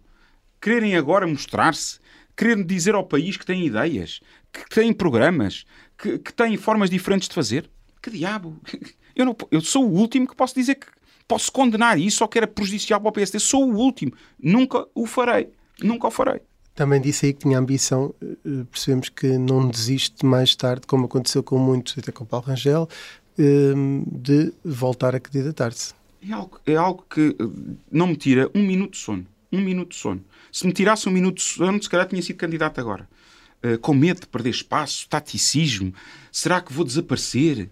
quererem agora mostrar-se, quererem dizer ao país que têm ideias, que têm programas, que, que têm formas diferentes de fazer. Que diabo? Eu, não, eu sou o último que posso dizer que posso condenar isso ou que era prejudicial para o PSD. Sou o último. Nunca o farei. Nunca o farei. Também disse aí que tinha ambição, eh, percebemos que não desiste mais tarde, como aconteceu com muitos, até com o Paulo Rangel, eh, de voltar a candidatar-se. É algo, é algo que eh, não me tira um minuto de sono. Um minuto de sono. Se me tirasse um minuto de sono, se calhar tinha sido candidato agora. Uh, com medo de perder espaço, taticismo. Será que vou desaparecer?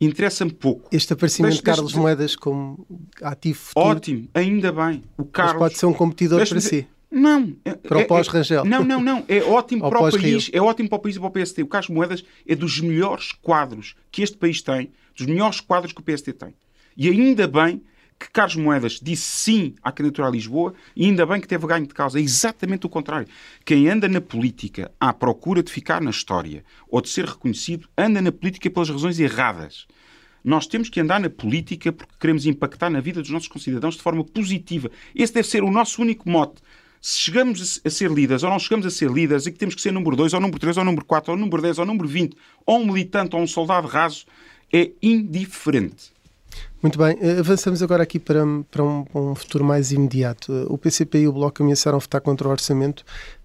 Interessa-me pouco. Este aparecimento de Carlos. Moedas como ativo futuro... Ótimo, ainda bem. O Carlos... Pode ser um competidor para si. Não. É, para o é, pós-Rangel. É, não, não, não. É ótimo para o país. É ótimo para o país e para o PST. O Carlos Moedas é dos melhores quadros que este país tem, dos melhores quadros que o PST tem. E ainda bem que Carlos Moedas disse sim à candidatura a Lisboa e ainda bem que teve ganho de causa. É exatamente o contrário. Quem anda na política à procura de ficar na história ou de ser reconhecido, anda na política pelas razões erradas. Nós temos que andar na política porque queremos impactar na vida dos nossos concidadãos de forma positiva. Esse deve ser o nosso único mote. Se chegamos a ser líderes ou não chegamos a ser líderes e que temos que ser número 2, ou número 3, ou número 4, ou número 10, ou número 20, ou um militante, ou um soldado raso, é indiferente. Muito bem, eh, avançamos agora aqui para, para um, um, futuro mais imediato. O PCP e o Bloco ameaçaram votar contra o orçamento.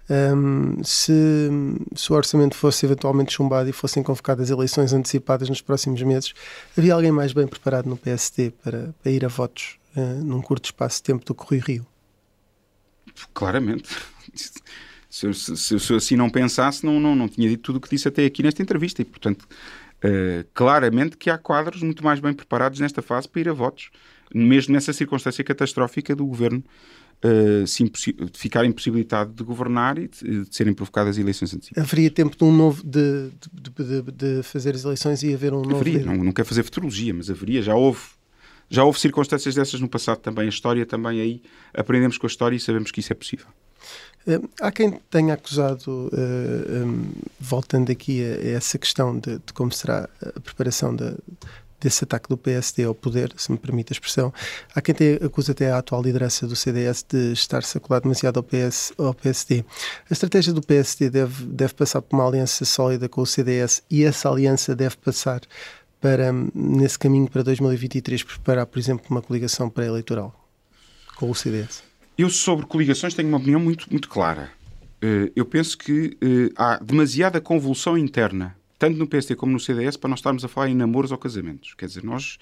Um, se, se, o orçamento fosse eventualmente chumbado e fossem convocadas eleições antecipadas nos próximos meses, havia alguém mais bem preparado no PSD para, para ir a votos uh, num curto espaço de tempo do Rui Rio? Claramente. Se se, se eu assim não pensasse, não, não, não tinha dito tudo o que disse até aqui nesta entrevista e, portanto, Uh, claramente que há quadros muito mais bem preparados nesta fase para ir a votos, mesmo nessa circunstância catastrófica do governo uh, se ficar impossibilitado de governar e de, de serem provocadas eleições antecipadas. Haveria tempo de um novo de, de, de, fazer as eleições e haver um novo. Haveria, não, não quero fazer futurologia, mas haveria, já houve Já houve circunstâncias dessas no passado também. A história também aí aprendemos com a história e sabemos que isso é possível. Uh, há quem tenha acusado, uh, um, voltando aqui a, essa questão de, de, como será a preparação desse ataque do PSD ao poder, se me permite a expressão. Há quem te, acusa até a atual liderança do CDS de estar saculado demasiado ao, PS, ao PSD. A estratégia do PSD deve, deve passar por uma aliança sólida com o CDS e essa aliança deve passar para, nesse caminho para 2023, preparar, por exemplo, uma coligação pré-eleitoral com o CDS? Eu, sobre coligações, tenho uma opinião muito, muito clara. Eh, eu penso que eh, há demasiada convulsão interna tanto no PSD como no CDS, para nós estarmos a falar em namoros ou casamentos. Quer dizer, nós,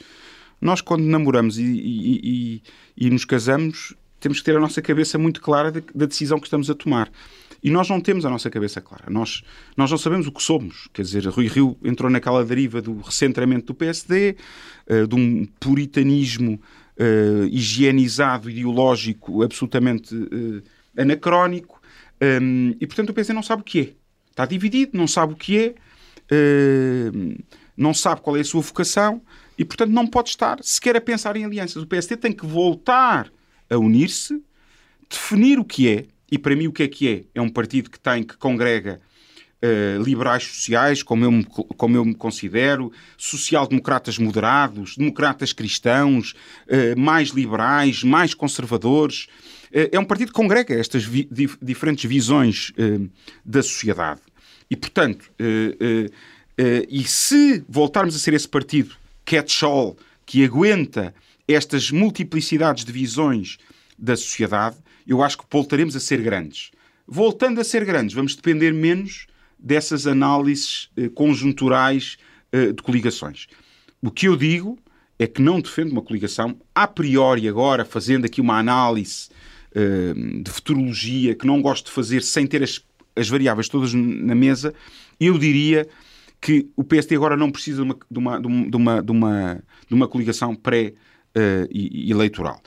nós quando namoramos e, e, e, e nos casamos, temos que ter a nossa cabeça muito clara da decisão que estamos a tomar. E nós não temos a nossa cabeça clara. Nós, nós não sabemos o que somos. Quer dizer, Rui Rio entrou naquela deriva do recentramento do PSD, eh, de um puritanismo uh, higienizado, ideológico, absolutamente uh, anacrónico. Um, e, portanto, o PSD não sabe o que é. Está dividido, não sabe o que é. Eh, não sabe qual é a sua vocação e, portanto, não pode estar sequer a pensar em alianças. O PSD tem que voltar a unir-se, definir o que é, e para mim o que é que é? É um partido que tem, que congrega uh, liberais sociais, como eu, me, como eu me considero, social-democratas moderados, democratas cristãos, uh, mais liberais, mais conservadores. Uh, é um partido que congrega estas vi diferentes visões da sociedade. E, portanto, e se voltarmos a ser esse partido catch-all que aguenta estas multiplicidades de visões da sociedade, eu acho que voltaremos a ser grandes. Voltando a ser grandes, vamos depender menos dessas análises conjunturais de coligações. O que eu digo é que não defendo uma coligação a priori agora, fazendo aqui uma análise de futurologia que não gosto de fazer sem ter as as variáveis todas na mesa, eu diria que o PSD agora não precisa de uma, de uma, de uma, de uma, de uma coligação pré-eleitoral.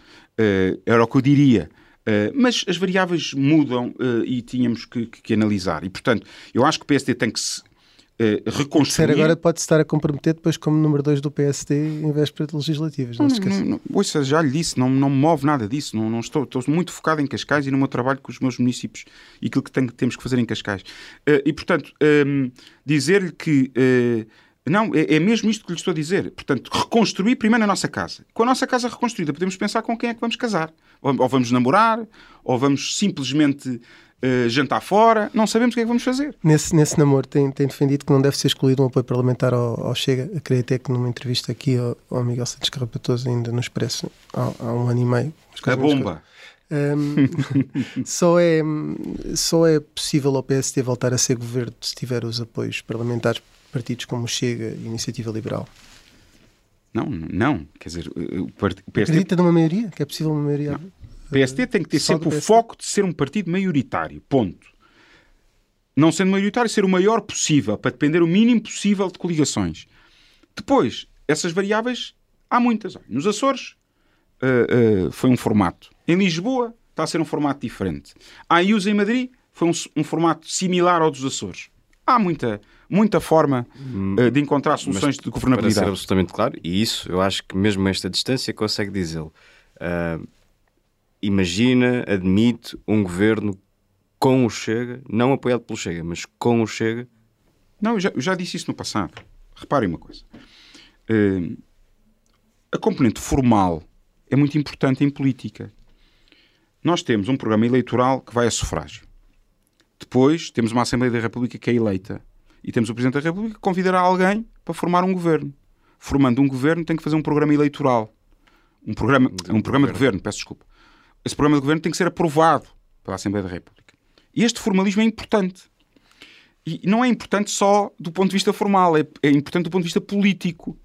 Era o que eu diria. Uh, mas as variáveis mudam uh, e tínhamos que, que, que, analisar. E, portanto, eu acho que o PSD tem que se uh, reconstruir. agora pode estar a comprometer depois como número 2 do PSD em véspera de legislativas. Não, não se esqueça. Não, não, ouça, já lhe disse, não, não me move nada disso. Não, não estou, estou muito focado em Cascais e no meu trabalho com os meus municípios e aquilo que tem, temos que fazer em Cascais. E, portanto, um, ehm, dizer-lhe que. Não, é, é, mesmo isto que lhe estou a dizer. Portanto, reconstruir primeiro a nossa casa. Com a nossa casa reconstruída, podemos pensar com quem é que vamos casar. Ou, ou vamos namorar, ou vamos simplesmente uh, jantar fora, não sabemos o que é que vamos fazer. Nesse, nesse namoro tem, tem defendido que não deve ser excluído um apoio parlamentar ao, ao Chega. Acredito até que numa entrevista aqui ao, ao Miguel Santos Carrapatoso, ainda no Expresso, há, há um ano e meio. A bomba. Um, só, é, só é possível ao PSD voltar a ser governo se tiver os apoios parlamentares partidos como o Chega e Iniciativa Liberal. Não, não. Quer dizer, o, PSD... Acredita numa maioria? Que é possível uma maioria? Não. O PSD tem que ter sempre o foco de ser um partido maioritário. Ponto. Não sendo maioritário, ser o maior possível, para depender o mínimo possível de coligações. Depois, essas variáveis, há muitas. Nos Açores, uh, uh, foi um formato. Em Lisboa, está a ser um formato diferente. A IUS em Madrid, foi um, um formato similar ao dos Açores. Há muita, muita forma uh, de encontrar soluções de governabilidade. Para ser absolutamente claro, e isso eu acho que mesmo a esta distância consegue dizê-lo. Uh, imagina, admite um governo com o Chega, não apoiado pelo Chega, mas com o Chega? Não, eu já, eu já disse isso no passado. Reparem uma coisa. Uh, a componente formal é muito importante em política. Nós temos um programa eleitoral que vai a sufrágio. Depois temos uma Assembleia da República que é eleita. E temos o Presidente da República que convidará alguém para formar um governo. Formando um governo tem que fazer um programa eleitoral. Um programa, um programa de governo, peço desculpa esse programa de governo tem que ser aprovado pela Assembleia da República. E este formalismo é importante. E não é importante só do ponto de vista formal, é, é importante do ponto de vista político.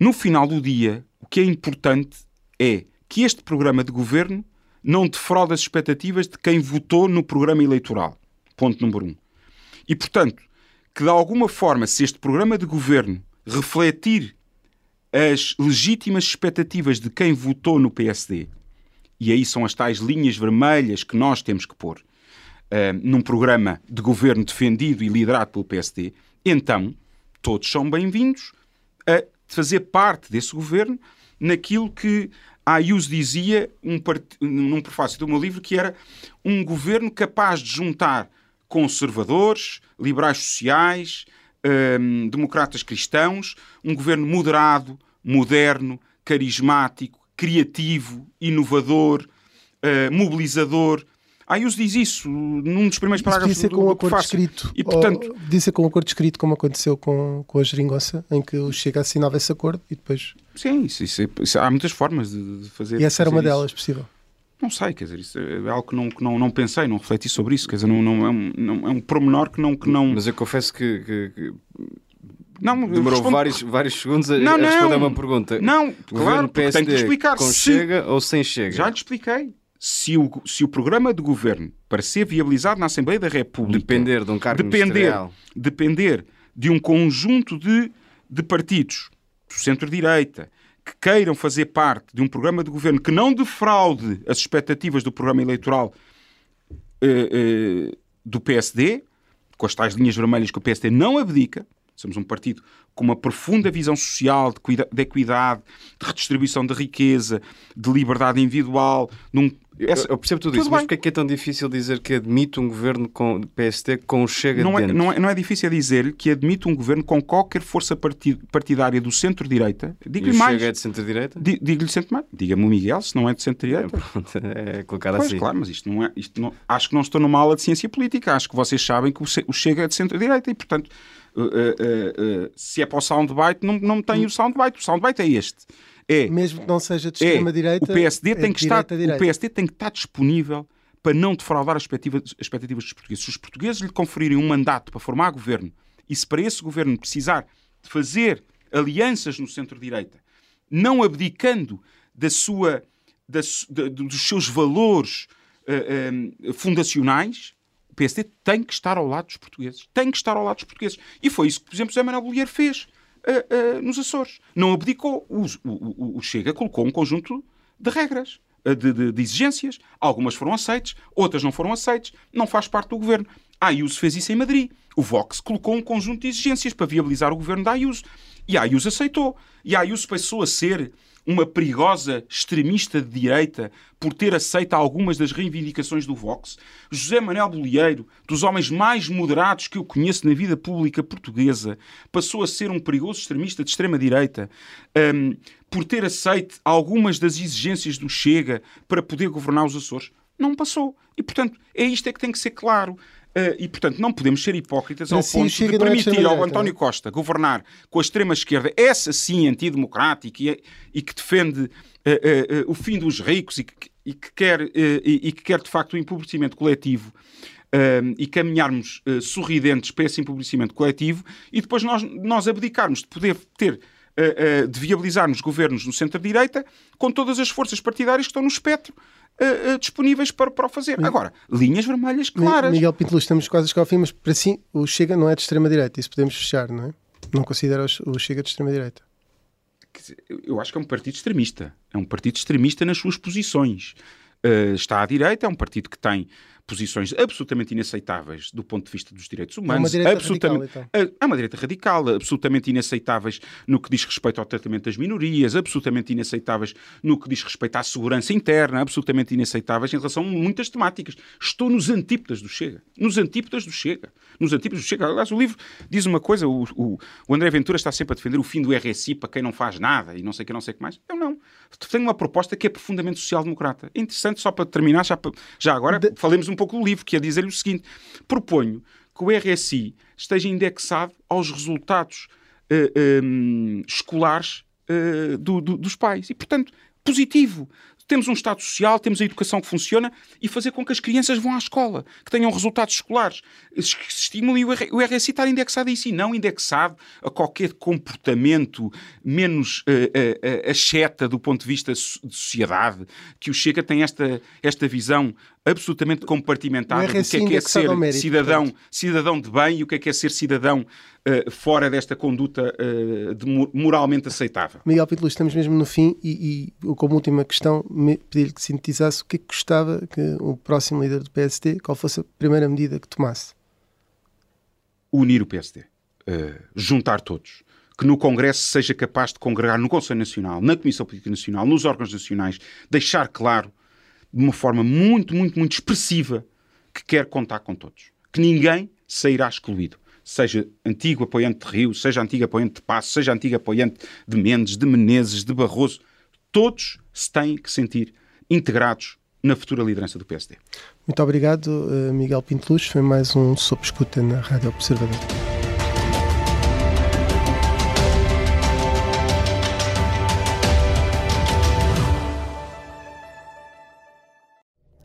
No final do dia, o que é importante é que este programa de governo não defraude as expectativas de quem votou no programa eleitoral. Ponto número um. E, portanto, que de alguma forma, se este programa de governo refletir as legítimas expectativas de quem votou no PSD e aí são as tais linhas vermelhas que nós temos que pôr uh, num programa de governo defendido e liderado pelo PSD, então todos são bem-vindos a fazer parte desse governo naquilo que a Ayuso dizia um part... num prefácio do meu livro, que era um governo capaz de juntar conservadores, liberais sociais, hum, democratas cristãos, um governo moderado, moderno, carismático, criativo, inovador, uh, mobilizador. A Ayuso diz isso num dos primeiros parágrafos isso do, com um do acordo escrito. E, portanto, disse com um acordo escrito, como aconteceu com, com a geringonça, em que o Chega assinava esse acordo e depois. Sim, isso, isso, é- isso- há muitas formas de, de fazer. E essa era uma isso. delas, possível. Não sei, quer dizer, isso é algo que não, que não, não pensei, não refleti sobre isso, quer dizer, não, não, é, um, não, é um pormenor que não. Que não, Mas eu confesso que, que- que não demorou respondo- vários, vários segundos a, Não, a responder a não. uma pergunta. Não, claro, porque tenho que PSD explicar. com Se- chega ou sem chega? Já lhe expliquei. Se o, se o programa de governo, para ser viabilizado na Assembleia da República, Depender de um cargo depender, ministerial. depender de um conjunto de, de partidos do centro-direita que queiram fazer parte de um programa de governo que não defraude as expectativas do programa eleitoral eh, eh, do PSD, com as tais linhas vermelhas que o PSD não abdica. Somos um partido com uma profunda visão social, de, de equidade, de redistribuição da riqueza, de liberdade individual. Num, essa- Eu, percebo tudo, Tudo isso, mas bem. porque é que é tão difícil dizer que admite um governo com PSD com o chega não, é, dentro? não, é, não é difícil dizer-lhe que admite um governo com qualquer força parti- partidária do centro-direita. Digo-lhe o mais. chega é de centro-direita? Di- Digo-lhe sempre mais. Diga-me o Miguel, se não é de centro-direita. Pronto, é colocado Pois, assim. claro, mas isto não é. Isto não, acho que não estou numa aula de ciência política. Acho que vocês sabem que o Chega é de centro-direita e, portanto, uh, uh, uh, uh, se é para o soundbite, não, não tem o soundbite. O soundbite é este. É, Mesmo que não seja de é extrema-direita. o PSD é tem que estar, o PSD tem que estar disponível para não defraudar as expectativas, as expectativas dos portugueses. Se os portugueses lhe conferirem um mandato para formar governo e se para esse governo precisar de fazer alianças no centro-direita, não abdicando da sua, da da- dos seus valores eh, eh, fundacionais, o PSD tem que estar ao lado dos portugueses. Tem que estar ao lado dos portugueses. E foi isso que, por exemplo, José Manuel Bolheiro fez eh, eh, nos Açores. Não abdicou. O, o- o- Chega colocou um conjunto de regras, eh, de, de- de exigências. Algumas foram aceites, outras não foram aceites. Não faz parte do governo. A Ayuso fez isso em Madrid. O Vox colocou um conjunto de exigências para viabilizar o governo da Ayuso. E a Ayuso aceitou. E a Ayuso passou a ser uma perigosa extremista de direita por ter aceito algumas das reivindicações do Vox. José Manuel Bolieiro, dos homens mais moderados que eu conheço na vida pública portuguesa, passou a ser um perigoso extremista de extrema-direita hum, por ter aceito algumas das exigências do Chega para poder governar os Açores. Não passou. E, portanto, é isto é que tem que ser claro. Uh, e, portanto, não podemos ser hipócritas ao si, o ponto Chega de é permitir ao extrema-direita, António é? Costa governar com a extrema-esquerda, essa sim antidemocrática e, e que defende eh, eh, o fim dos ricos e que, e que quer, e, e que quer, de facto, o empobrecimento coletivo e caminharmos sorridentes para esse empobrecimento coletivo e depois nós, nós abdicarmos de poder ter de viabilizarmos governos no centro-direita com todas as forças partidárias que estão no espectro eh, disponíveis para, para o fazer. Agora, linhas vermelhas claras. Miguel Pinto Luz, estamos quase a chegar ao fim, mas para si o Chega não é de extrema-direita. Isso podemos fechar, não é? Não considera o Chega de extrema-direita. Eu acho que é um partido extremista. É um partido extremista nas suas posições. Uh, está à direita, é um partido que tem posições absolutamente inaceitáveis do ponto de vista dos direitos humanos. uma direita absolutamente, radical, é é uma direita radical, absolutamente inaceitáveis no que diz respeito ao tratamento das minorias, absolutamente inaceitáveis no que diz respeito à segurança interna, absolutamente inaceitáveis em relação a muitas temáticas. Estou nos antípodas do Chega. Nos antípodas do Chega. Nos antípodas do Chega. Aliás, o livro diz uma coisa, o, o- o André Ventura está sempre a defender o fim do RSI para quem não faz nada e não sei o que, não sei o que mais. Eu não. Tenho uma proposta que é profundamente social-democrata. É interessante, só para terminar, já, já agora, De- falemos um pouco do livro, que é dizer-lhe o seguinte. Proponho que o RSI esteja indexado aos resultados eh, eh, escolares eh, do- do- dos pais. E, portanto, positivo. Temos um Estado social, temos a educação que funciona e fazer com que as crianças vão à escola, que tenham resultados escolares, que se estimulem o RSI estar indexado a isso e não indexado a qualquer comportamento menos eh, eh, acheta do ponto de vista de sociedade, que o Chega tem esta, esta visão absolutamente compartimentada O do que é que é ser mérito, cidadão, portanto. cidadão de bem e o que é que é ser cidadão eh, fora desta conduta eh, de mo- moralmente aceitável. Miguel Pinto Luz, estamos mesmo no fim e, e como última questão, pedir-lhe que sintetizasse o que é que gostava que o próximo líder do PSD, qual fosse a primeira medida que tomasse. unir o PSD, eh, juntar todos, que no Congresso seja capaz de congregar no Conselho Nacional, na Comissão Política Nacional, nos órgãos nacionais, deixar claro de uma forma muito, muito, muito expressiva que quer contar com todos. Que ninguém sairá excluído. Seja antigo apoiante de Rio, seja antigo apoiante de Passo, seja antigo apoiante de Mendes, de Menezes, de Barroso, todos se têm que sentir integrados na futura liderança do PSD. Muito obrigado, eh, Miguel Pinto Luz. Foi mais um Sob Escuta na Rádio Observador.